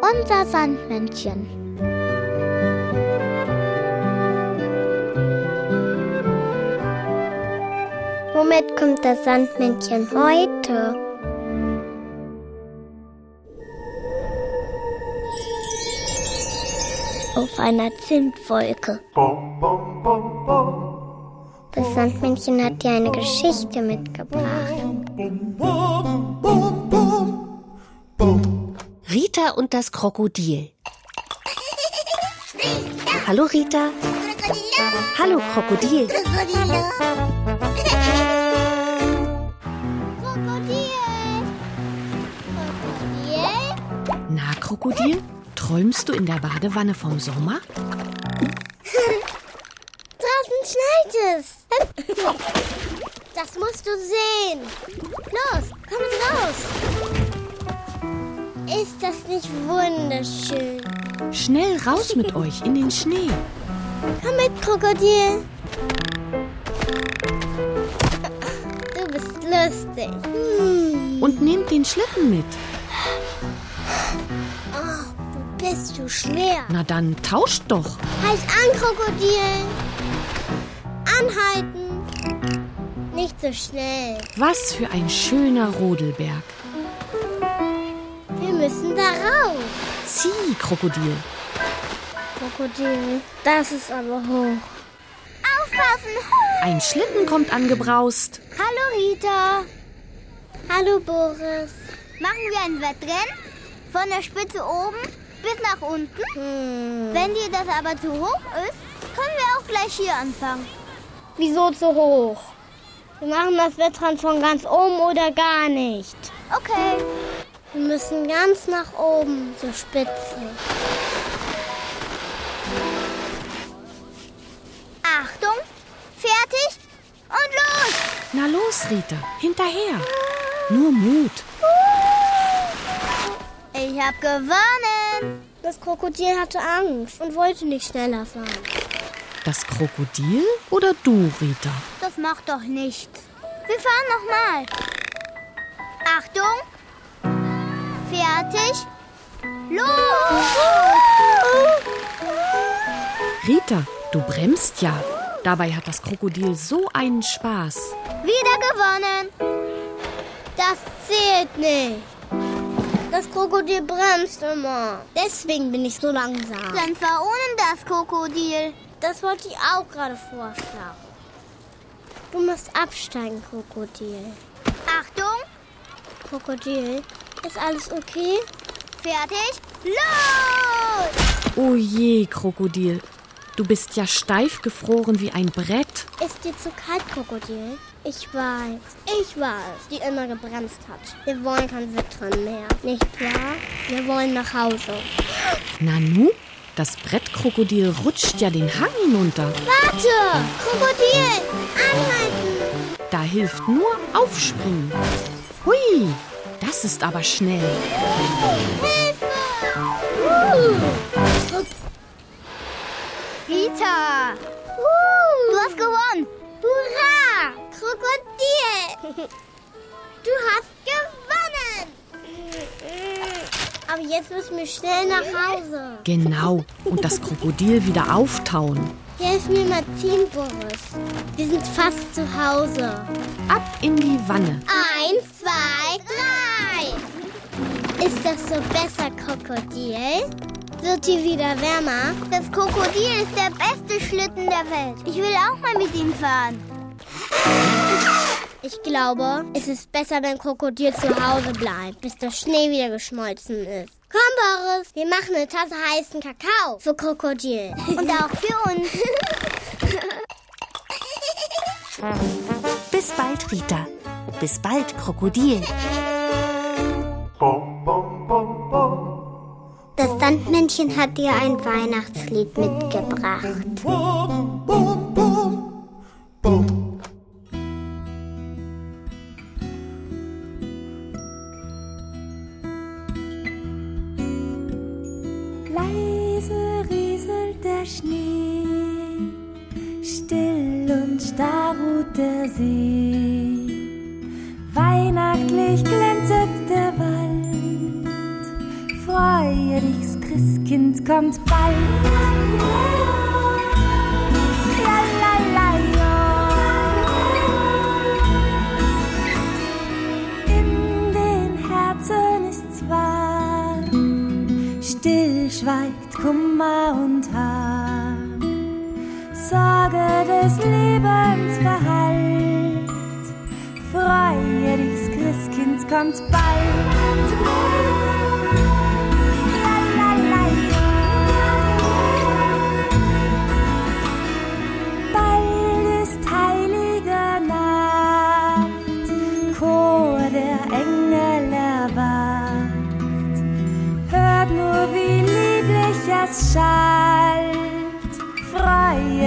Unser Sandmännchen. Womit kommt das Sandmännchen heute? Auf einer Zimtwolke. Das Sandmännchen hat dir eine Geschichte mitgebracht. Rita und das Krokodil. Hallo Rita. Hallo Krokodil. Krokodil! Krokodil? Na, Krokodil? Träumst du in der Badewanne vom Sommer? Draußen schneit es. Das musst du sehen. Wunderschön? Schnell raus mit euch in den Schnee. Komm mit, Krokodil. Du bist lustig. Hm. Und nehmt den Schlitten mit. Oh, du bist so schwer. Na dann tauscht doch. Halt an, Krokodil. Anhalten. Nicht so schnell. Was für ein schöner Rodelberg. Wir müssen da rauf. Zieh, Krokodil. Krokodil, das ist aber hoch. Aufpassen! Ein Schlitten kommt angebraust. Hallo Rita. Hallo Boris. Machen wir ein Wettrennen? Von der Spitze oben bis nach unten? Wenn dir das aber zu hoch ist, können wir auch gleich hier anfangen. Wieso zu hoch? Wir machen das Wettrennen von ganz oben oder gar nicht. Okay. Wir müssen ganz nach oben zur Spitze. Achtung, fertig und los! Na los, Rita, hinterher. Nur Mut. Ich hab gewonnen! Das Krokodil hatte Angst und wollte nicht schneller fahren. Das Krokodil oder du, Rita? Das macht doch nichts. Wir fahren nochmal. Achtung! Fertig! Los! Rita, du bremst ja. Dabei hat das Krokodil so einen Spaß. Wieder gewonnen! Das zählt nicht. Das Krokodil bremst immer. Deswegen bin ich so langsam. Dann fahr ohne das Krokodil. Das wollte ich auch gerade vorschlagen. Du musst absteigen, Krokodil. Achtung! Krokodil, ist alles okay? Fertig? Los! Oh je, Krokodil. Du bist ja steif gefroren wie ein Brett. Ist dir zu kalt, Krokodil? Ich weiß. Ich es, die immer gebremst hat. Wir wollen kein Wettrennen mehr. Nicht wahr? Wir wollen nach Hause. Nanu, das Brettkrokodil rutscht ja den Hang hinunter. Warte! Krokodil! Anhalten! Da hilft nur Aufspringen. Hui, das ist aber schnell. Hilfe! Uh. Rita! Du hast gewonnen! Hurra! Krokodil! Du hast gewonnen! Aber jetzt müssen wir schnell nach Hause. Genau, und das Krokodil wieder auftauen. Hilf mir mal ziehen, Boris. Wir sind fast zu Hause. Ab in die Wanne. Eins, zwei, drei. Ist das so besser, Krokodil? Wird hier wieder wärmer? Das Krokodil ist der beste Schlitten der Welt. Ich will auch mal mit ihm fahren. Ich glaube, es ist besser, wenn Krokodil zu Hause bleibt, bis der Schnee wieder geschmolzen ist. Komm, Boris, wir machen eine Tasse heißen Kakao für Krokodil. Und auch für uns. Bis bald, Rita. Bis bald, Krokodil. Das Sandmännchen hat dir ein Weihnachtslied mitgebracht.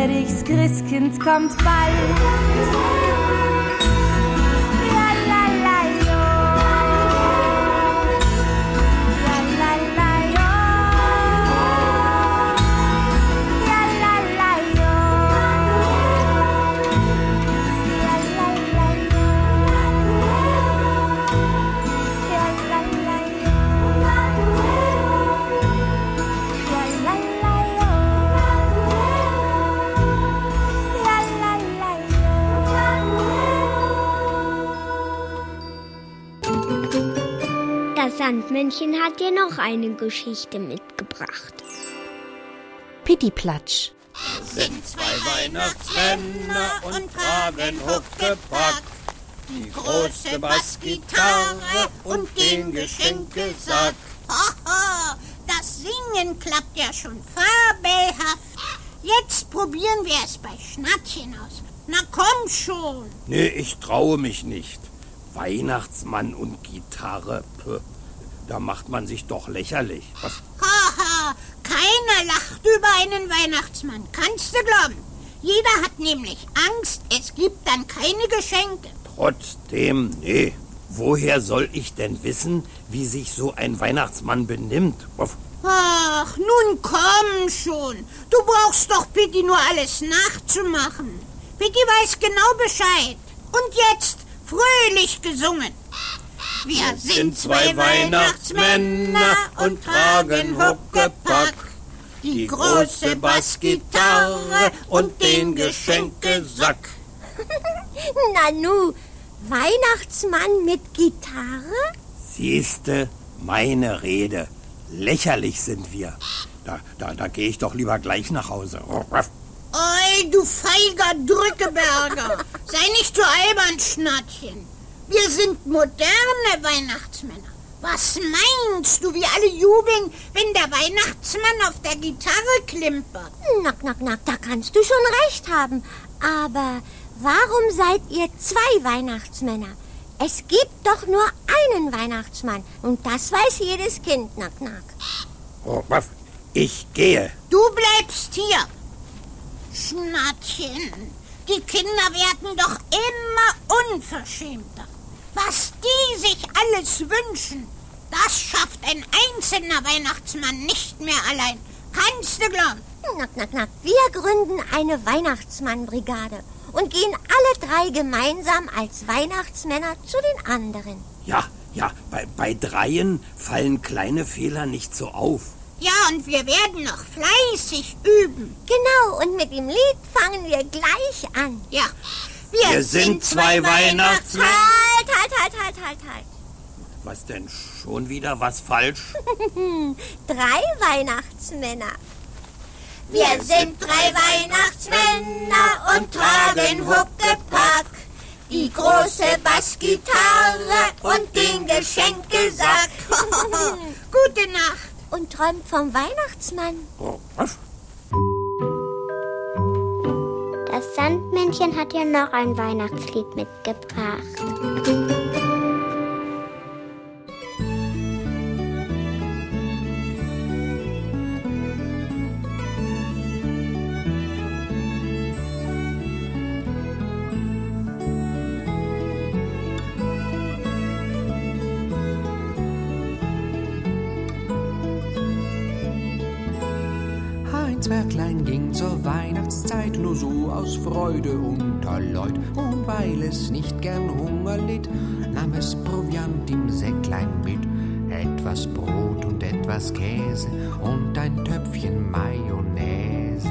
Das Christkind kommt bald. Sandmännchen hat dir noch eine Geschichte mitgebracht. Pittiplatsch. Sind zwei Weihnachtsmänner und tragen Huckepack. Die große Bassgitarre und den Geschenkesack. Hoho, das Singen klappt ja schon fabelhaft. Jetzt probieren wir es bei Schnattchen aus. Na komm schon. Nee, ich traue mich nicht. Weihnachtsmann und Gitarre. Puh. Da macht man sich doch lächerlich. Was? Haha, keiner lacht über einen Weihnachtsmann. Kannst du glauben? Jeder hat nämlich Angst, es gibt dann keine Geschenke. Trotzdem, nee. Woher soll ich denn wissen, wie sich so ein Weihnachtsmann benimmt? Ach, nun komm schon. Du brauchst doch Pitti nur alles nachzumachen. Pitti weiß genau Bescheid. Und jetzt fröhlich gesungen. Wir sind zwei Weihnachtsmänner und tragen Huckepack. Die große Bassgitarre und den Geschenkesack. Nanu, Weihnachtsmann mit Gitarre? Siehste, meine Rede. Lächerlich sind wir. Da, da, da gehe ich doch lieber gleich nach Hause. Oi, du feiger Drückeberger. Sei nicht so albern, Schnattchen. Wir sind moderne Weihnachtsmänner. Was meinst du, wie alle jubeln, wenn der Weihnachtsmann auf der Gitarre klimpert? Nack, nack, nack, da kannst du schon recht haben. Aber warum seid ihr zwei Weihnachtsmänner? Es gibt doch nur einen Weihnachtsmann. Und das weiß jedes Kind, nack, nack. Oh, ich gehe. Du bleibst hier. Schnattchen, die Kinder werden doch immer unverschämter. Was die sich alles wünschen, das schafft ein einzelner Weihnachtsmann nicht mehr allein. Kannst du glauben? Knack, knack, knack. Wir gründen eine Weihnachtsmannbrigade und gehen alle drei gemeinsam als Weihnachtsmänner zu den anderen. Ja, ja, bei, bei dreien fallen kleine Fehler nicht so auf. Ja, und wir werden noch fleißig üben. Genau, und mit dem Lied fangen wir gleich an. Ja, wir, wir sind, zwei Weihnachtsmänner. Halt, halt, halt, halt, halt, halt. Was denn? Schon wieder was falsch? drei Weihnachtsmänner. Wir sind drei Weihnachtsmänner und tragen Huckepack. Die große Bassgitarre und den Geschenkesack. Gute Nacht. Und träumt vom Weihnachtsmann. Oh, was? Das Sandmännchen hat ja noch ein Weihnachtslied mitgebracht. Zwerglein ging zur Weihnachtszeit nur so aus Freude unter Leut. Und weil es nicht gern Hunger litt, nahm es Proviant im Säcklein mit, etwas Brot und etwas Käse und ein Töpfchen Mayonnaise.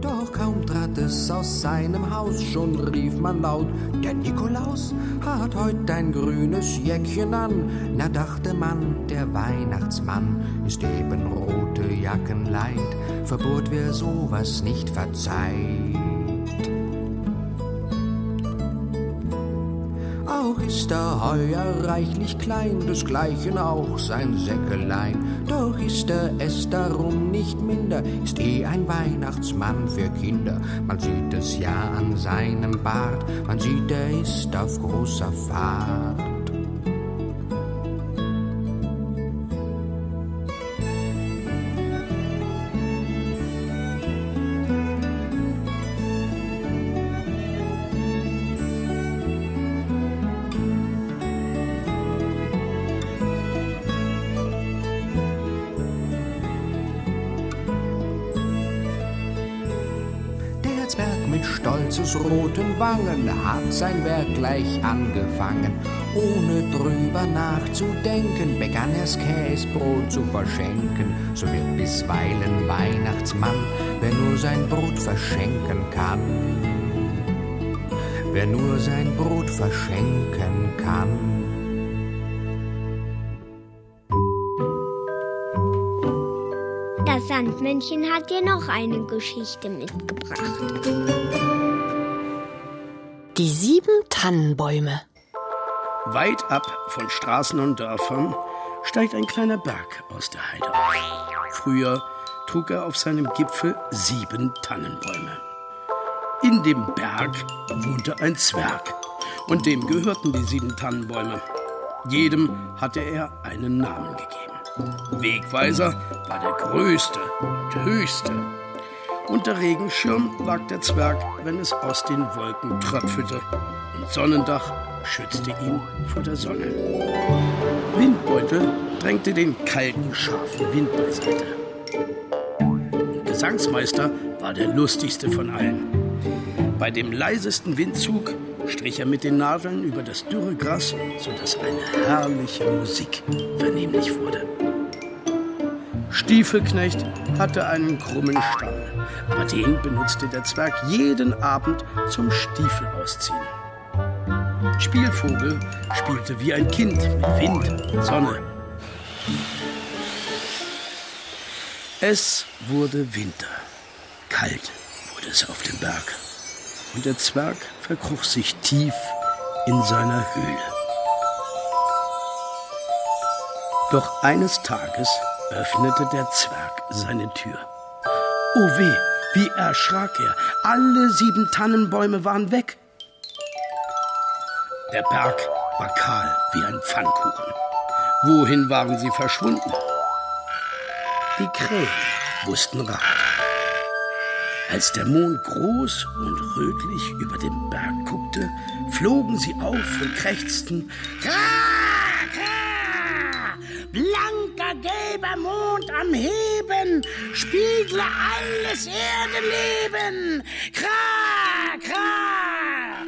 Doch kaum trat es aus seinem Haus, schon rief man laut, der Nikolaus hat heut ein grünes Jäckchen an. Na dachte man, der Weihnachtsmann ist eben rote Jacken leid, verbot wer sowas nicht verzeiht. Auch ist er heuer reichlich klein, desgleichen auch sein Säckelein. Doch ist er es darum nicht minder, ist eh ein Weihnachtsmann für Kinder. Man sieht es ja an seinem Bart, man sieht, er ist auf großer Fahrt. Wangen hat sein Werk gleich angefangen. Ohne drüber nachzudenken, begann er's Käsbrot zu verschenken. So wird bisweilen Weihnachtsmann, wer nur sein Brot verschenken kann. Wer nur sein Brot verschenken kann. Das Sandmännchen hat dir noch eine Geschichte mitgebracht. Die sieben Tannenbäume. Weit ab von Straßen und Dörfern steigt ein kleiner Berg aus der Heide auf. Früher trug er auf seinem Gipfel sieben Tannenbäume. In dem Berg wohnte ein Zwerg und dem gehörten die sieben Tannenbäume. Jedem hatte er einen Namen gegeben. Wegweiser war der größte und höchste. Unter Regenschirm lag der Zwerg, wenn es aus den Wolken tröpfelte. Und Sonnendach schützte ihn vor der Sonne. Windbeutel drängte den kalten, scharfen Wind beiseite. Und Gesangsmeister war der lustigste von allen. Bei dem leisesten Windzug strich er mit den Nadeln über das dürre Gras, sodass eine herrliche Musik vernehmlich wurde. Stiefelknecht hatte einen krummen Stamm, aber den benutzte der Zwerg jeden Abend zum Stiefel ausziehen. Spielvogel spielte wie ein Kind mit Wind und Sonne. Es wurde Winter. Kalt wurde es auf dem Berg. Und der Zwerg verkroch sich tief in seiner Höhle. Doch eines Tages öffnete der Zwerg seine Tür. Oh weh, wie erschrak er. Alle sieben Tannenbäume waren weg. Der Berg war kahl wie ein Pfannkuchen. Wohin waren sie verschwunden? Die Krähen wussten Rat. Als der Mond groß und rötlich über den Berg guckte, flogen sie auf und krächzten. Kra, kra! Blanker gelber Mond am Heben, spiegle alles Erdenleben. Kra, kra!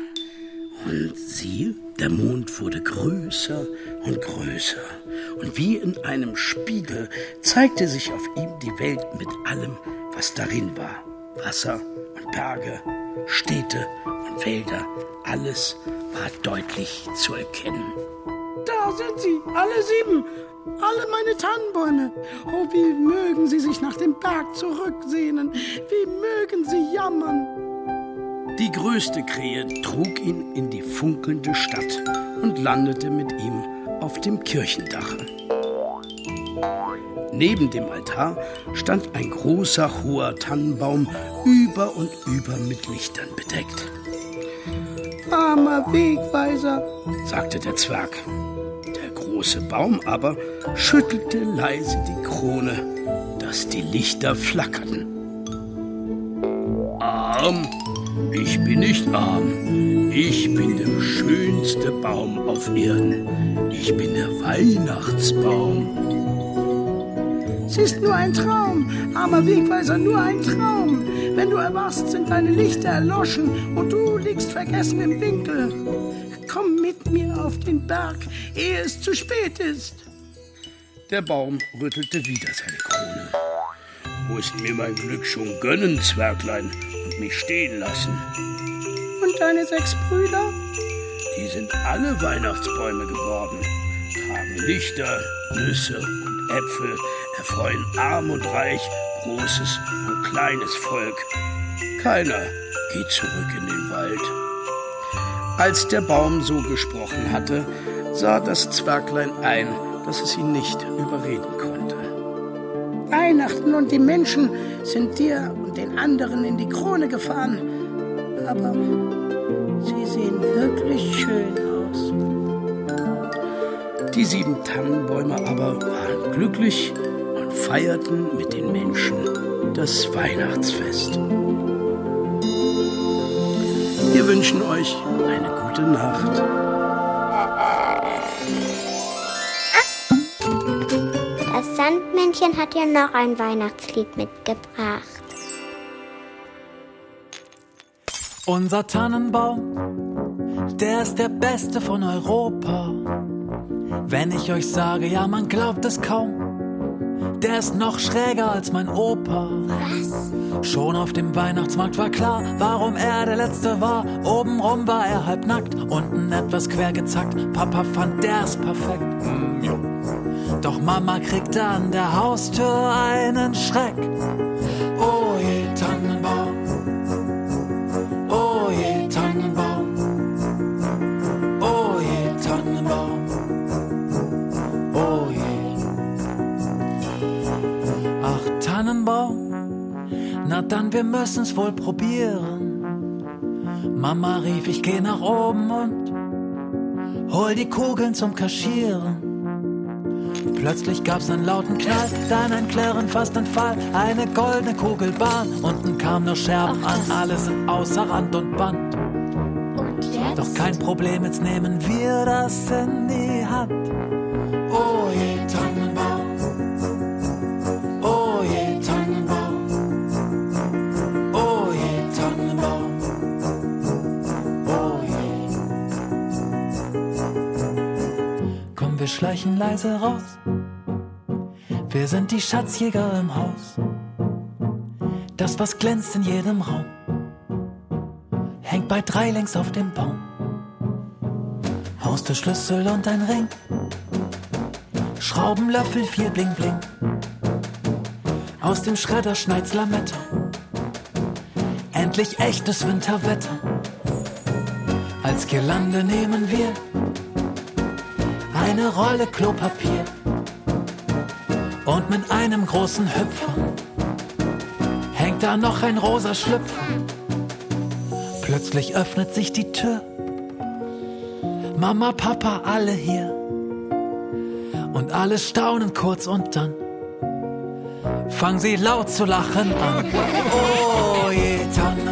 Und siehe, der Mond wurde größer und größer. Und wie in einem Spiegel zeigte sich auf ihm die Welt mit allem, was darin war. Wasser und Berge, Städte und Wälder, alles war deutlich zu erkennen. Da sind sie, alle sieben, alle meine Tannenbäume. Oh, wie mögen sie sich nach dem Berg zurücksehnen, wie mögen sie jammern. Die größte Krähe trug ihn in die funkelnde Stadt und landete mit ihm auf dem Kirchendache. Neben dem Altar stand ein großer, hoher Tannenbaum, über und über mit Lichtern bedeckt. Armer Wegweiser, sagte der Zwerg. Große Baum aber schüttelte leise die Krone, dass die Lichter flackerten. Arm? Ich bin nicht arm. Ich bin der schönste Baum auf Erden. Ich bin der Weihnachtsbaum. Es ist nur ein Traum, armer Wegweiser, nur ein Traum. Wenn du erwachst, sind deine Lichter erloschen und du liegst vergessen im Winkel. Auf den Berg, ehe es zu spät ist. Der Baum rüttelte wieder seine Krone. Musst mir mein Glück schon gönnen, Zwerglein, und mich stehen lassen. Und deine sechs Brüder? Die sind alle Weihnachtsbäume geworden, tragen Lichter, Nüsse und Äpfel, erfreuen arm und reich, großes und kleines Volk. Keiner geht zurück in den Wald. Als der Baum so gesprochen hatte, sah das Zwerglein ein, dass es ihn nicht überreden konnte. Weihnachten und die Menschen sind dir und den anderen in die Krone gefahren, aber sie sehen wirklich schön aus. Die sieben Tannenbäume aber waren glücklich und feierten mit den Menschen das Weihnachtsfest. Wir wünschen euch eine gute Nacht. Das Sandmännchen hat dir noch ein Weihnachtslied mitgebracht. Unser Tannenbaum, der ist der beste von Europa. Wenn ich euch sage, ja, man glaubt es kaum. Der ist noch schräger als mein Opa. Was? Schon auf dem Weihnachtsmarkt war klar, warum er der Letzte war. Obenrum war er halb nackt, unten etwas quer gezackt. Papa fand, der ist perfekt. Jo. Doch Mama kriegte an der Haustür einen Schreck. Oh je, Tannenbaum. Dann, wir müssen's wohl probieren. Mama rief, ich geh nach oben und hol die Kugeln zum Kaschieren. Plötzlich gab's einen lauten Knall, dann ein Klirren, fast ein Fall, eine goldene Kugelbahn. Unten kamen nur Scherben an, alles sind außer Rand und Band. Und jetzt? Doch kein Problem, jetzt nehmen wir das in die Hand. Oh je, schleichen leise raus. Wir sind die Schatzjäger im Haus. Das, was glänzt in jedem Raum, hängt bei drei längs auf dem Baum. Haustürschlüssel und ein Ring. Schraubenlöffel, viel Bling Bling. Aus dem Schredder schneit's Lametta. Endlich echtes Winterwetter. Als Girlande nehmen wir eine Rolle Klopapier. Und mit einem großen Hüpfer hängt da noch ein rosa Schlüpfer. Plötzlich öffnet sich die Tür. Mama, Papa, alle hier. Und alle staunen kurz und dann fangen sie laut zu lachen an. Oh je, Tannenbaum.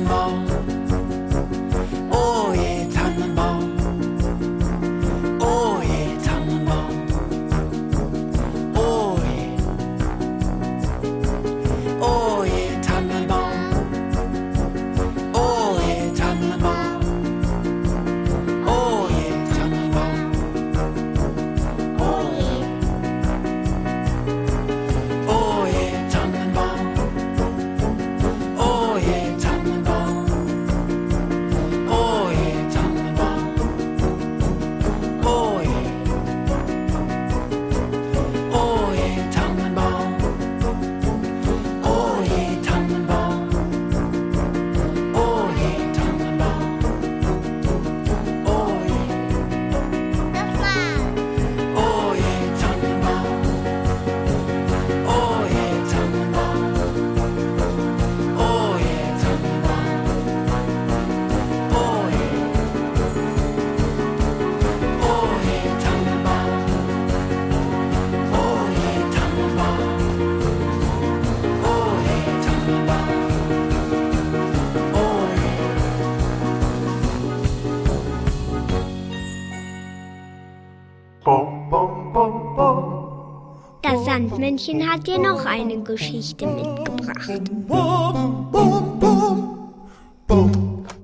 Heinchen hat dir noch eine Geschichte mitgebracht.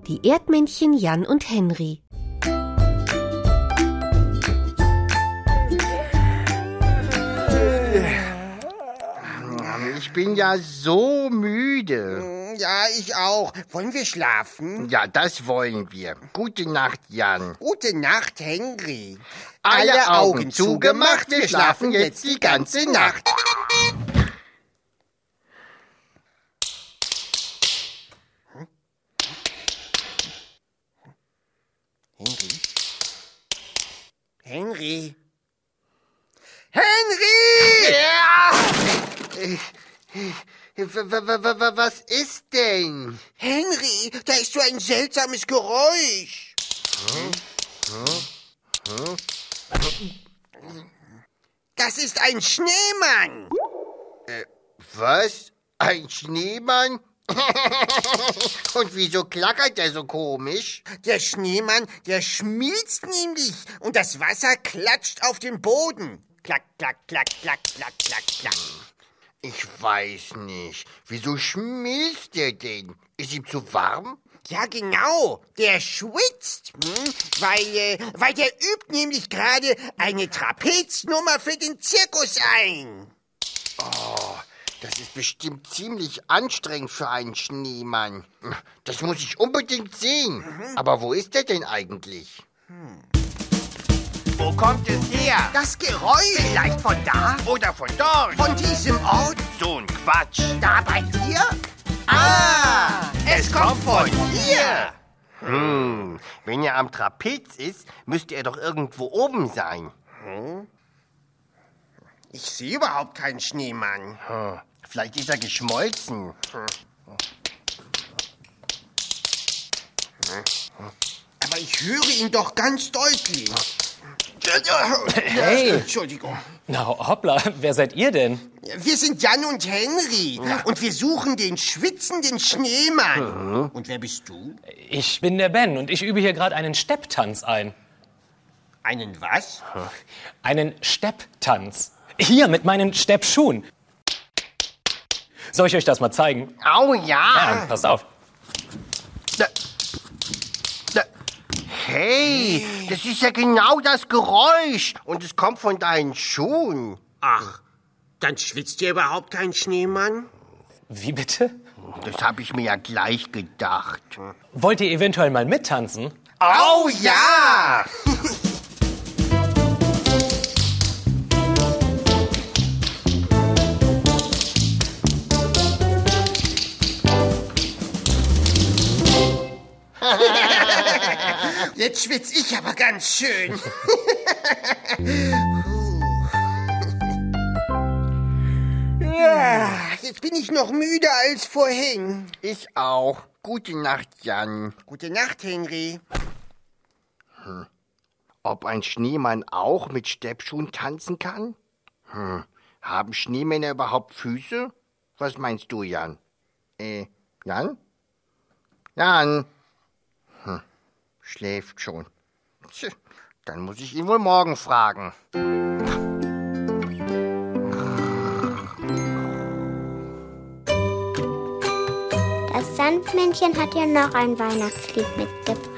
Die Erdmännchen Jan und Henry. Ich bin ja so ich auch. Wollen wir schlafen? Ja, das wollen wir. Gute Nacht, Jan. Gute Nacht, Henry. Alle Augen zugemacht, wir schlafen jetzt die ganze Nacht. Henry? Henry? Henry! Ja! Was ist denn? Henry, da ist so ein seltsames Geräusch. Das ist ein Schneemann. Äh, Was? Ein Schneemann? Und wieso klackert der so komisch? Der Schneemann, der schmilzt nämlich und das Wasser klatscht auf den Boden. Klack, klack, klack, klack, klack, klack, klack. Ich weiß nicht. Wieso schmilzt der denn? Ist ihm zu warm? Ja, genau. Der schwitzt, hm? weil, äh, weil der übt nämlich gerade eine Trapeznummer für den Zirkus ein. Oh, das ist bestimmt ziemlich anstrengend für einen Schneemann. Das muss ich unbedingt sehen. Aber wo ist der denn eigentlich? Wo kommt es her? Das Geräusch. Vielleicht von da oder von dort? Von diesem Ort. So ein Quatsch. Da bei dir? Ah, es kommt von hier. Hm, wenn er am Trapez ist, müsste er doch irgendwo oben sein. Ich sehe überhaupt keinen Schneemann. Hm, vielleicht ist er geschmolzen. Aber ich höre ihn doch ganz deutlich. Hey. Entschuldigung. Na, hoppla, wer seid ihr denn? Wir sind Jan und Henry und wir suchen den schwitzenden Schneemann. Und wer bist du? Ich bin der Ben und ich übe hier gerade einen Stepptanz ein. Einen was? Einen Stepptanz. Hier mit meinen Steppschuhen. Soll ich euch das mal zeigen? Au ja. Ja, passt auf. Da, da. Hey, das ist ja genau das Geräusch. Und es kommt von deinen Schuhen. Ach, dann schwitzt hier überhaupt kein Schneemann? Wie bitte? Das habe ich mir ja gleich gedacht. Wollt ihr eventuell mal mittanzen? Au ja! Jetzt schwitz ich aber ganz schön. ja, jetzt bin ich noch müder als vorhin. Ich auch. Gute Nacht, Jan. Gute Nacht, Henry. Ob ein Schneemann auch mit Steppschuhen tanzen kann? Hm. Haben Schneemänner überhaupt Füße? Was meinst du, Jan? Äh, Jan? Jan? Hm. Schläft schon. Tch, dann muss ich ihn wohl morgen fragen. Das Sandmännchen hat ja noch ein Weihnachtslied mitgebracht.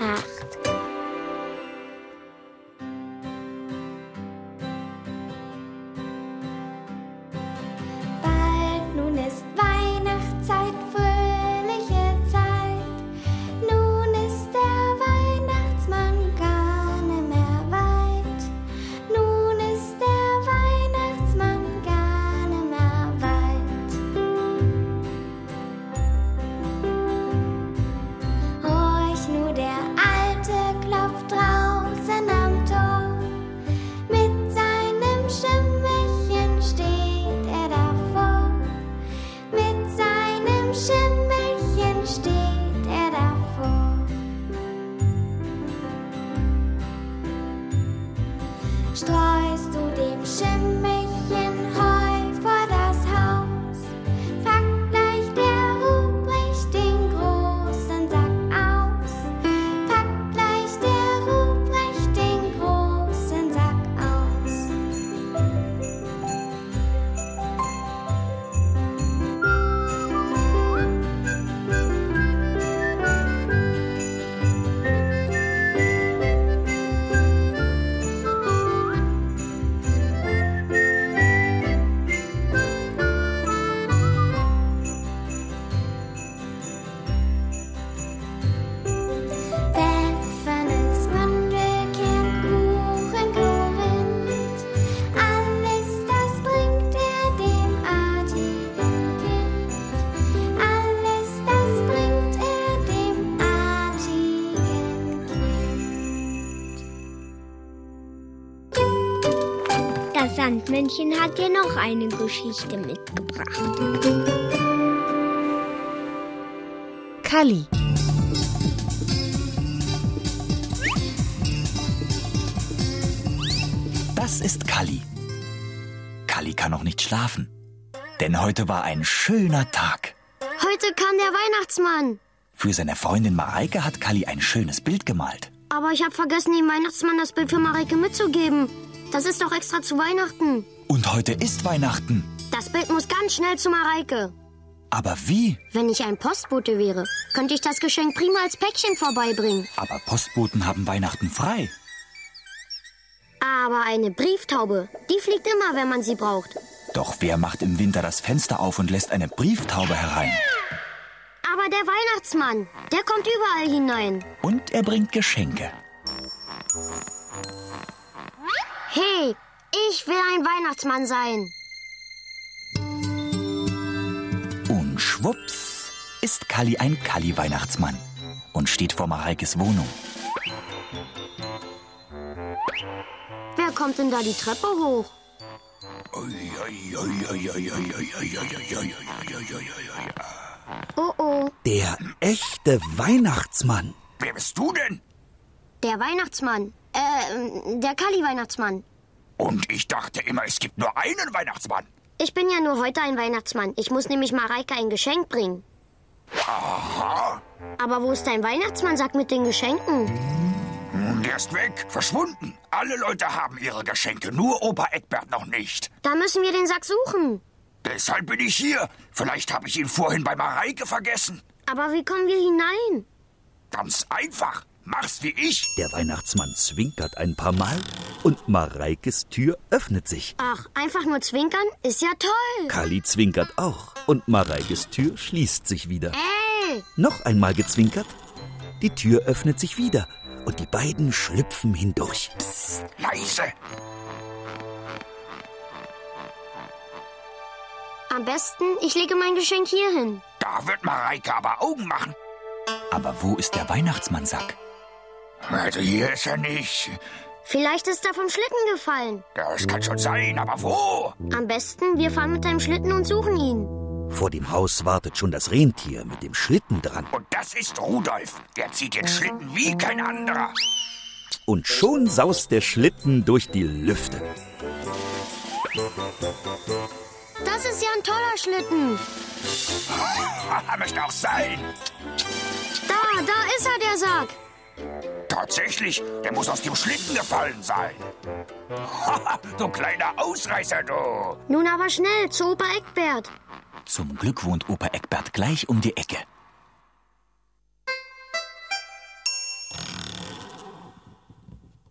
Sandmännchen hat dir noch eine Geschichte mitgebracht. Kalli. Das ist Kalli. Kalli kann noch nicht schlafen. Denn heute war ein schöner Tag. Heute kam der Weihnachtsmann. Für seine Freundin Mareike hat Kalli ein schönes Bild gemalt. Aber ich habe vergessen, dem Weihnachtsmann das Bild für Mareike mitzugeben. Das ist doch extra zu Weihnachten. Und heute ist Weihnachten. Das Bild muss ganz schnell zu Mareike. Aber wie? Wenn ich ein Postbote wäre, könnte ich das Geschenk prima als Päckchen vorbeibringen. Aber Postboten haben Weihnachten frei. Aber eine Brieftaube, die fliegt immer, wenn man sie braucht. Doch wer macht im Winter das Fenster auf und lässt eine Brieftaube herein? Aber der Weihnachtsmann, der kommt überall hinein. Und er bringt Geschenke. Hey, ich will ein Weihnachtsmann sein. Und schwupps ist Kalli ein Kalli-Weihnachtsmann und steht vor Mareikes Wohnung. Wer kommt denn da die Treppe hoch? Oh oh, Der echte Weihnachtsmann. Wer bist du denn? der Weihnachtsmann. Äh, der Kali-Weihnachtsmann. Und ich dachte immer, es gibt nur einen Weihnachtsmann. Ich bin ja nur heute ein Weihnachtsmann. Ich muss nämlich Mareike ein Geschenk bringen. Aha. Aber wo ist dein Weihnachtsmannsack mit den Geschenken? Der ist weg, verschwunden. Alle Leute haben ihre Geschenke, nur Opa Eckbert noch nicht. Da müssen wir den Sack suchen. Deshalb bin ich hier. Vielleicht habe ich ihn vorhin bei Mareike vergessen. Aber wie kommen wir hinein? Ganz einfach. Mach's wie ich. Der Weihnachtsmann zwinkert ein paar Mal und Mareikes Tür öffnet sich. Ach, einfach nur zwinkern ist ja toll. Kali zwinkert auch und Mareikes Tür schließt sich wieder. Ey, Noch einmal gezwinkert. Die Tür öffnet sich wieder und die beiden schlüpfen hindurch. Leise. am besten, ich lege mein Geschenk hier hin. Da wird Mareike aber Augen machen. Aber wo ist der Weihnachtsmannsack? Also hier ist er nicht. Vielleicht ist er vom Schlitten gefallen. Das kann schon sein, aber wo? Am besten, wir fahren mit deinem Schlitten und suchen ihn. Vor dem Haus wartet schon das Rentier mit dem Schlitten dran. Und das ist Rudolf. Der zieht den Schlitten wie kein anderer. Und schon saust der Schlitten durch die Lüfte. Das ist ja ein toller Schlitten. Möchte auch sein. Da, da ist er, der Sack. Tatsächlich, der muss aus dem Schlitten gefallen sein. du kleiner Ausreißer, du. Nun aber schnell zu Opa Eckbert. Zum Glück wohnt Opa Eckbert gleich um die Ecke.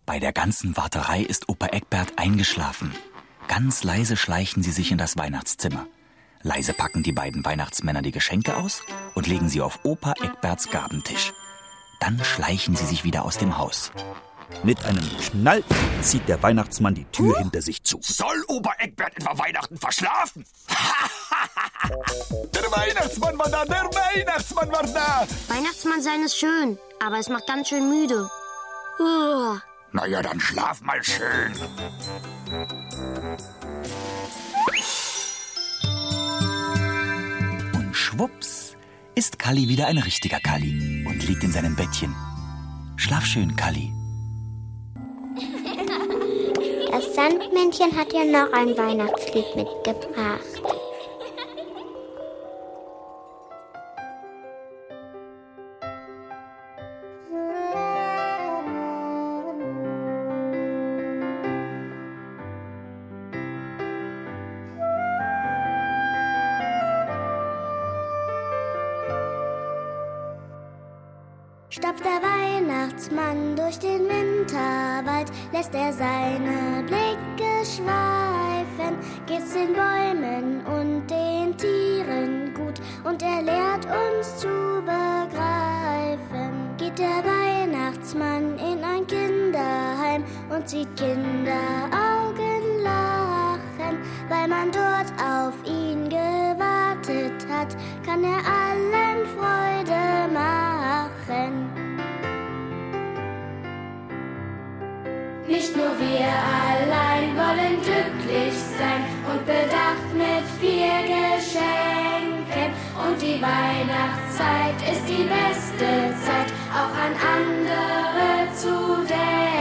Bei der ganzen Warterei ist Opa Eckbert eingeschlafen. Ganz leise schleichen sie sich in das Weihnachtszimmer. Leise packen die beiden Weihnachtsmänner die Geschenke aus und legen sie auf Opa Eckberts Gabentisch. Dann schleichen sie sich wieder aus dem Haus. Mit einem Knall zieht der Weihnachtsmann die Tür hinter sich zu. Soll Opa Eckbert etwa Weihnachten verschlafen? Der Weihnachtsmann war da, der Weihnachtsmann war da. Weihnachtsmann sein ist schön, aber es macht ganz schön müde. Uah. Na ja, dann schlaf mal schön. Und schwupps ist Kalli wieder ein richtiger Kalli und liegt in seinem Bettchen. Schlaf schön, Kalli. Das Sandmännchen hat ja noch ein Weihnachtslied mitgebracht. Durch den Winterwald, lässt er seine Blicke schweifen, geht's den Bäumen und den Tieren gut und er lehrt uns zu begreifen. Geht der Weihnachtsmann in ein Kinderheim und sieht Kinder Augen lachen, weil man dort auf ihn gewartet hat, kann er allen wir allein wollen glücklich sein und bedacht mit vier Geschenken. Und die Weihnachtszeit ist die beste Zeit, auch an andere zu denken,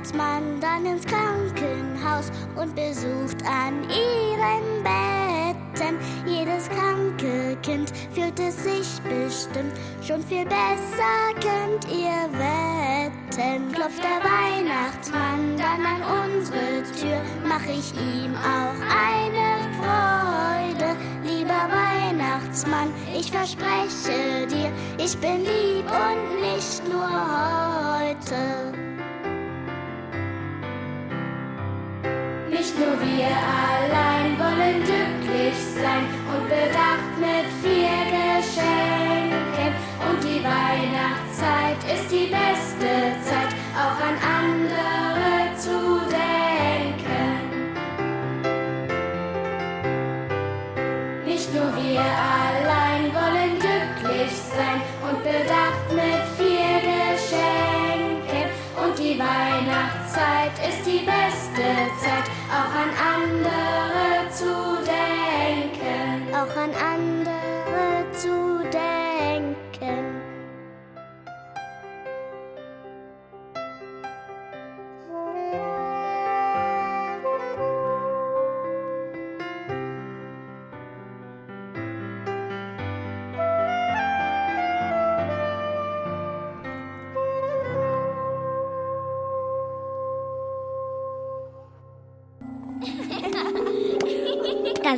Weihnachtsmann dann ins Krankenhaus und besucht an ihren Betten. Jedes kranke Kind fühlt es sich bestimmt schon viel besser, könnt ihr wetten. Klopft der Weihnachtsmann dann an unsere Tür, mach ich ihm auch eine Freude. Lieber Weihnachtsmann, ich verspreche dir, ich bin lieb und nicht nur heute. Wir allein wollen glücklich sein und bedacht mit vier Geschenken. Und die Weihnachtszeit ist die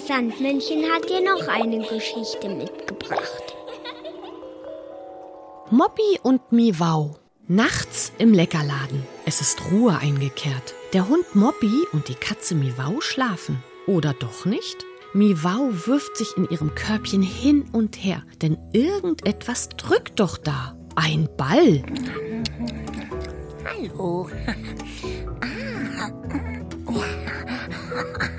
Das Sandmännchen hat dir noch eine Geschichte mitgebracht. Moppi und Miwau. Nachts im Leckerladen. Es ist Ruhe eingekehrt. Der Hund Moppi und die Katze Miwau schlafen. Oder doch nicht? Miwau wirft sich in ihrem Körbchen hin und her, denn irgendetwas drückt doch da. Ein Ball. Hallo.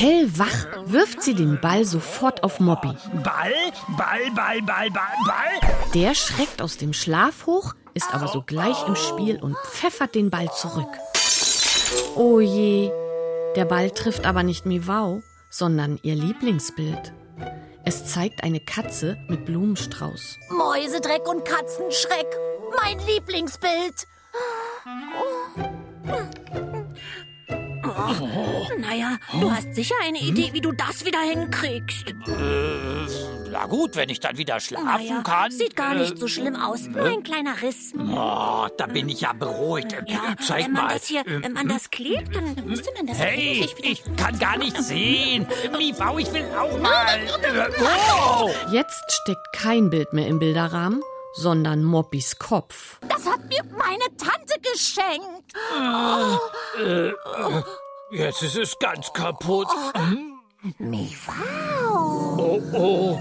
Hellwach wirft sie den Ball sofort auf Moppi. Ball, Ball, Ball, Ball, Ball, Ball. Der schreckt aus dem Schlaf hoch, ist aber sogleich im Spiel und pfeffert den Ball zurück. Oh je, der Ball trifft aber nicht Miwau, sondern ihr Lieblingsbild. Es zeigt eine Katze mit Blumenstrauß. Mäusedreck und Katzenschreck. Mein Lieblingsbild. Oh, naja, du hast sicher eine Idee, wie du das wieder hinkriegst. Äh, na gut, wenn ich dann wieder schlafen Naja, kann. sieht gar äh, nicht so schlimm aus. Nur ein kleiner Riss. Oh, da bin ich ja beruhigt. Äh, Ja, Zeig wenn man mal. das hier, Ähm, wenn man das klebt, dann müsste man das Hey, ich kann gar nicht sehen. Miefau, ich will auch mal. Äh, Oh! Jetzt steckt kein Bild mehr im Bilderrahmen, sondern Moppis Kopf. Das hat mir meine Tante geschenkt. Äh, äh, jetzt ist es ganz kaputt. Hm? Miwau. Oh, oh.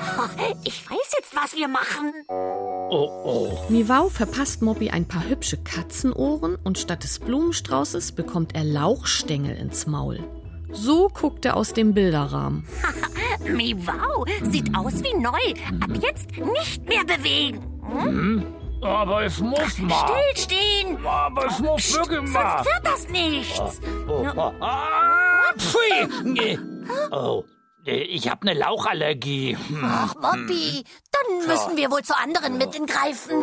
Ich weiß jetzt, was wir machen. Oh, oh. Miwau verpasst Moppi ein paar hübsche Katzenohren und statt des Blumenstraußes bekommt er Lauchstängel ins Maul. So guckt er aus dem Bilderrahmen. Miwau, sieht aus wie neu. Ab jetzt nicht mehr bewegen. Hm? Hm? Aber es muss mal. Stillstehen. Aber es muss Psst, wirklich mal. Sonst wird das nichts. Oh, oh. Ah, pfui. Äh, Oh, äh, ich habe eine Lauchallergie. Hm. Ach, Moppi, dann müssen wir wohl zu anderen Mitteln greifen.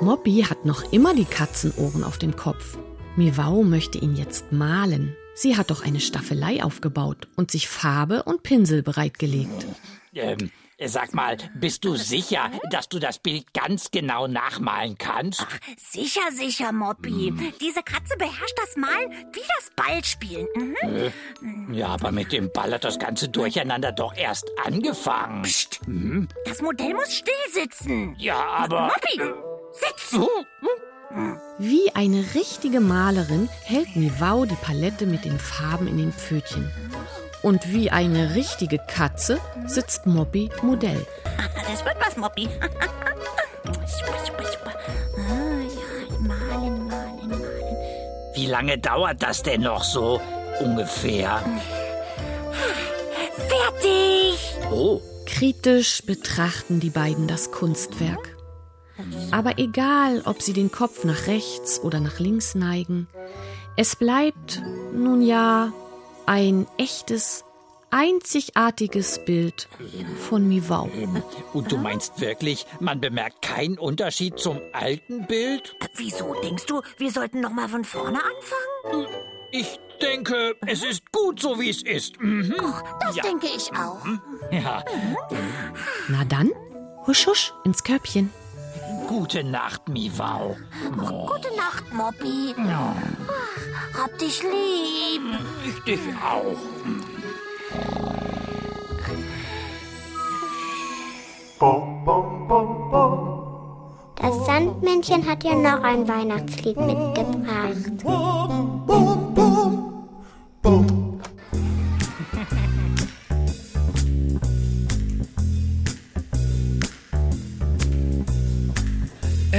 Moppi hat noch immer die Katzenohren auf dem Kopf. Miwau möchte ihn jetzt malen. Sie hat doch eine Staffelei aufgebaut und sich Farbe und Pinsel bereitgelegt. Ähm, sag mal, bist du sicher, dass du das Bild ganz genau nachmalen kannst? Sicher, sicher, Moppi. Diese Katze beherrscht das Malen wie das Ballspielen. Mhm. Äh, ja, aber mit dem Ball hat das ganze Durcheinander doch erst angefangen. Psst. Hm? Das Modell muss still sitzen. Ja, aber... Moppi, sitz! Wie eine richtige Malerin hält Mivau die Palette mit den Farben in den Pfötchen. Und wie eine richtige Katze sitzt Moppy Modell. Das wird was, Moppi. super, super, super. Ah, ja, malen, malen, malen. Wie lange dauert das denn noch so ungefähr? Fertig! Oh, Kritisch betrachten die beiden das Kunstwerk. Aber egal, ob sie den Kopf nach rechts oder nach links neigen, es bleibt, nun ja, ein echtes, einzigartiges Bild von Mivau. und du meinst wirklich, man bemerkt keinen Unterschied zum alten Bild? Wieso denkst du, wir sollten noch mal von vorne anfangen? Ich denke, es ist gut so, wie es ist. Mhm. Das ja. denke ich auch. Ja. Na dann, husch husch ins Körbchen. Gute Nacht, Mivau. Oh, Gute Nacht, Moppi. Ach, Hab dich lieb. ich dich auch. Das Sandmännchen hat ja noch ein Weihnachtslied mitgebracht.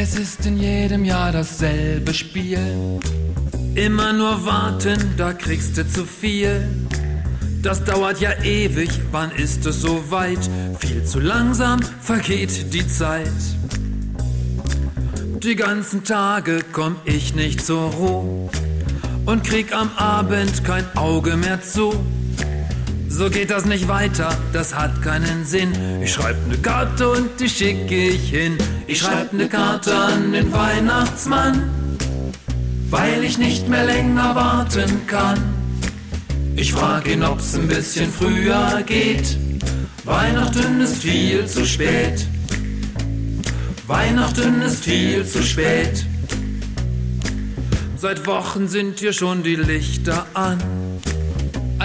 Es ist in jedem Jahr dasselbe Spiel. Immer nur warten, da kriegst du zu viel. Das dauert ja ewig, wann ist es soweit? Viel zu langsam vergeht die Zeit. Die ganzen Tage komm ich nicht zur Ruhe und krieg am Abend kein Auge mehr zu. So geht das nicht weiter, das hat keinen Sinn. Ich schreib ne Karte und die schicke ich hin. Ich schreib ne Karte an den Weihnachtsmann, weil ich nicht mehr länger warten kann. Ich frag ihn, ob's ein bisschen früher geht. Weihnachten ist viel zu spät. Weihnachten ist viel zu spät. Seit Wochen sind hier schon die Lichter an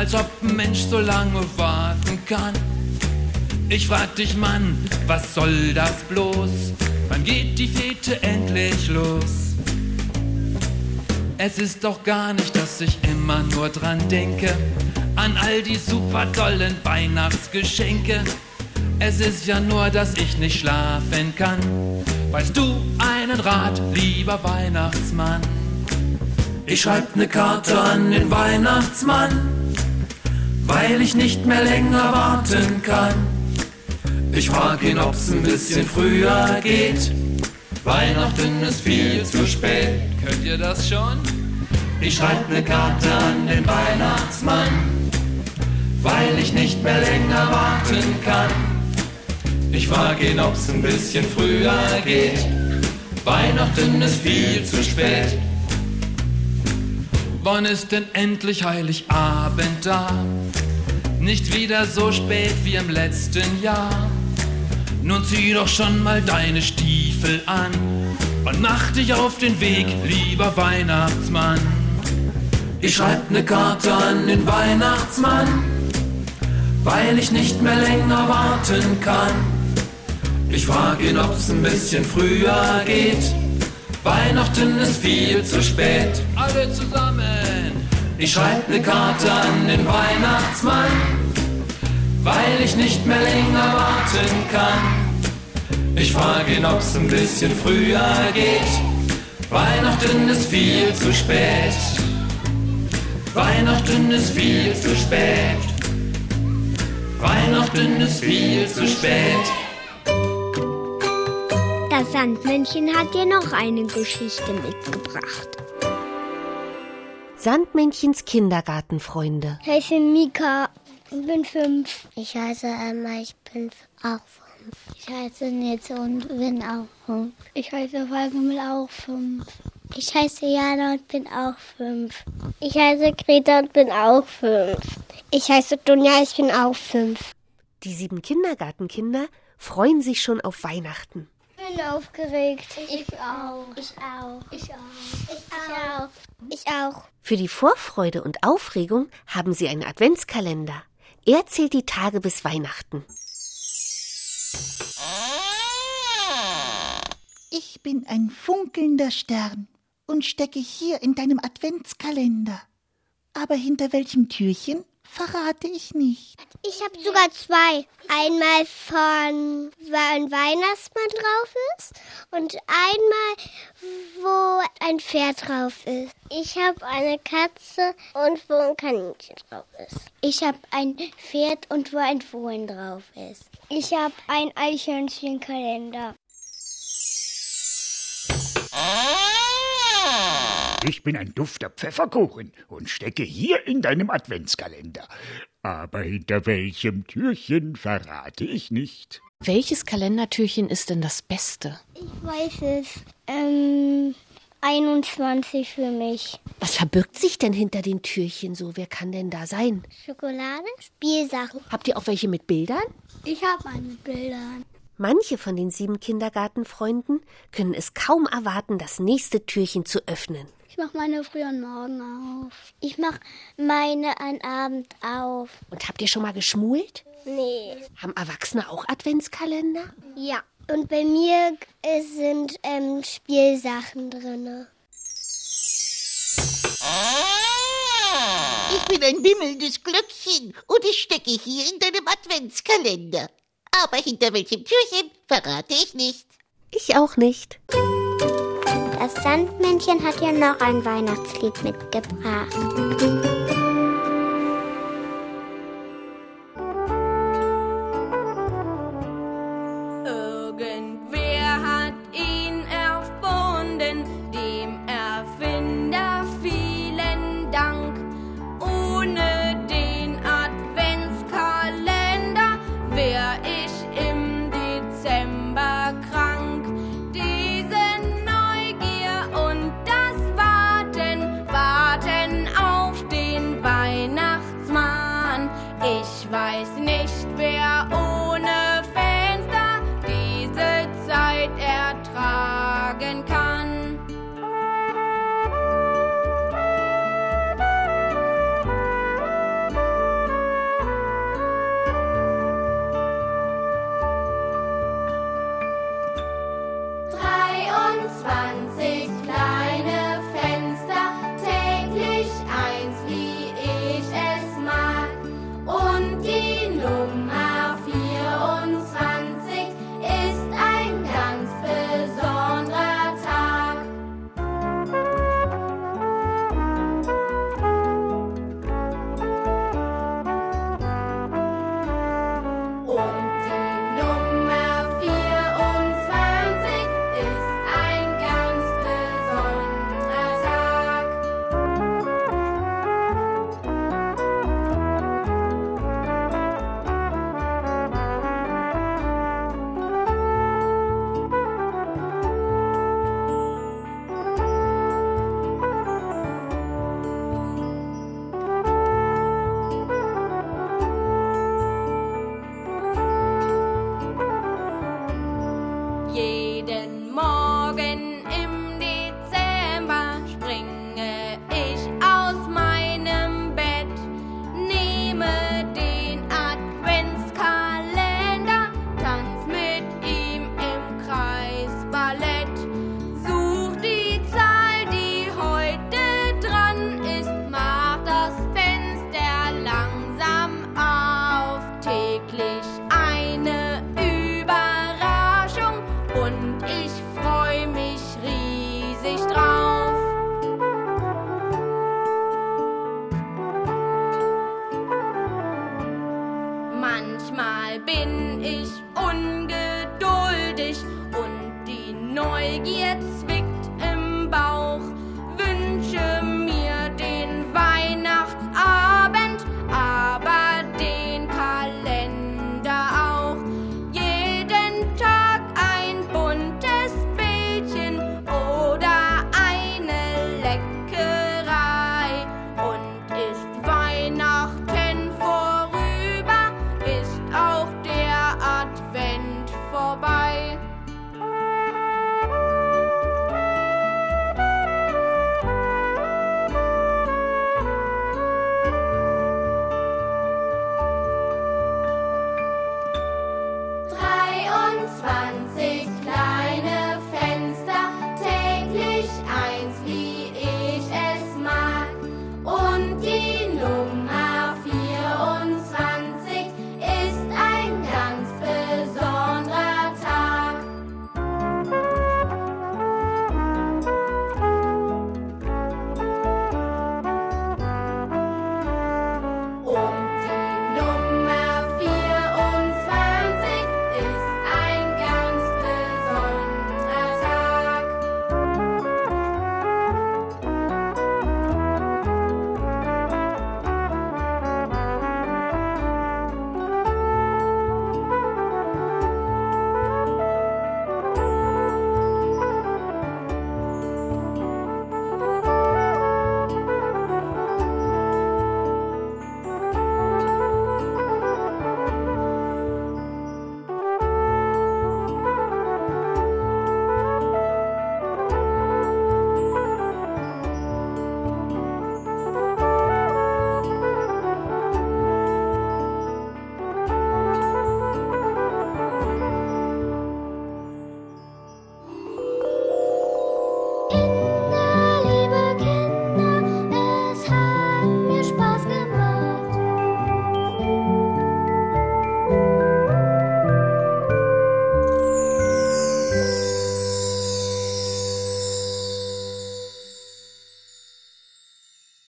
als ob ein Mensch so lange warten kann. Ich frag dich, Mann, was soll das bloß? Wann geht die Fete endlich los? Es ist doch gar nicht, dass ich immer nur dran denke, an all die super tollen Weihnachtsgeschenke. Es ist ja nur, dass ich nicht schlafen kann. Weißt du einen Rat, lieber Weihnachtsmann? Ich schreib ne Karte an den Weihnachtsmann weil ich nicht mehr länger warten kann. Ich frag ihn, ob's ein bisschen früher geht. Weihnachten ist viel zu spät. Könnt ihr das schon? Ich schreib ne Karte an den Weihnachtsmann, weil ich nicht mehr länger warten kann. Ich frag ihn, ob's ein bisschen früher geht. Weihnachten ist viel zu spät. Wann ist denn endlich Heiligabend da? Nicht wieder so spät wie im letzten Jahr. Nun zieh doch schon mal deine Stiefel an und mach dich auf den Weg, lieber Weihnachtsmann. Ich schreib ne Karte an den Weihnachtsmann, weil ich nicht mehr länger warten kann. Ich frag ihn, ob's ein bisschen früher geht. Weihnachten ist viel zu spät. Alle zusammen. Ich schreib ne Karte an den Weihnachtsmann, weil ich nicht mehr länger warten kann. Ich frage ihn, ob's ein bisschen früher geht. Weihnachten ist viel zu spät. Weihnachten ist viel zu spät. Weihnachten ist viel zu spät. Das Sandmännchen hat dir noch eine Geschichte mitgebracht. Sandmännchens Kindergartenfreunde. Heiße Mika und bin fünf. Ich heiße Emma, ich bin auch fünf. Ich heiße Nitze und bin auch fünf. Ich heiße Falk und bin auch fünf. Ich heiße Jana und bin auch fünf. Ich heiße Greta und bin auch fünf. Ich heiße Dunja, ich bin auch fünf. Die sieben Kindergartenkinder freuen sich schon auf Weihnachten. Ich bin aufgeregt. Ich auch. Ich auch. Ich auch. Ich auch. Ich auch. Für die Vorfreude und Aufregung haben sie einen Adventskalender. Er zählt die Tage bis Weihnachten. Ich bin ein funkelnder Stern und stecke hier in deinem Adventskalender. Aber hinter welchem Türchen verrate ich nicht. Ich habe sogar zwei. Einmal von, wo ein Weihnachtsmann drauf ist und einmal, wo ein Pferd drauf ist. Ich habe eine Katze und wo ein Kaninchen drauf ist. Ich habe ein Pferd und wo ein Fohlen drauf ist. Ich habe ein Eichhörnchenkalender. Ich bin ein dufter Pfefferkuchen und stecke hier in deinem Adventskalender. Aber hinter welchem Türchen verrate ich nicht. Welches Kalendertürchen ist denn das Beste? Ich weiß es. Ähm, 21 für mich. Was verbirgt sich denn hinter den Türchen so? Wer kann denn da sein? Schokolade, Spielsachen. Habt ihr auch welche mit Bildern? Ich habe eine mit Bildern. Manche von den sieben Kindergartenfreunden können es kaum erwarten, das nächste Türchen zu öffnen. Ich mache meine früh morgen auf. Ich mache meine an Abend auf. Und habt ihr schon mal geschmult? Nee. Haben Erwachsene auch Adventskalender? Ja. Und bei mir es sind ähm, Spielsachen drin. Ich bin ein wimmelndes Glöckchen und ich stecke hier in deinem Adventskalender. Aber hinter welchem Türchen verrate ich nicht. Ich auch nicht. Das Sandmännchen hat ja noch ein Weihnachtslied mitgebracht.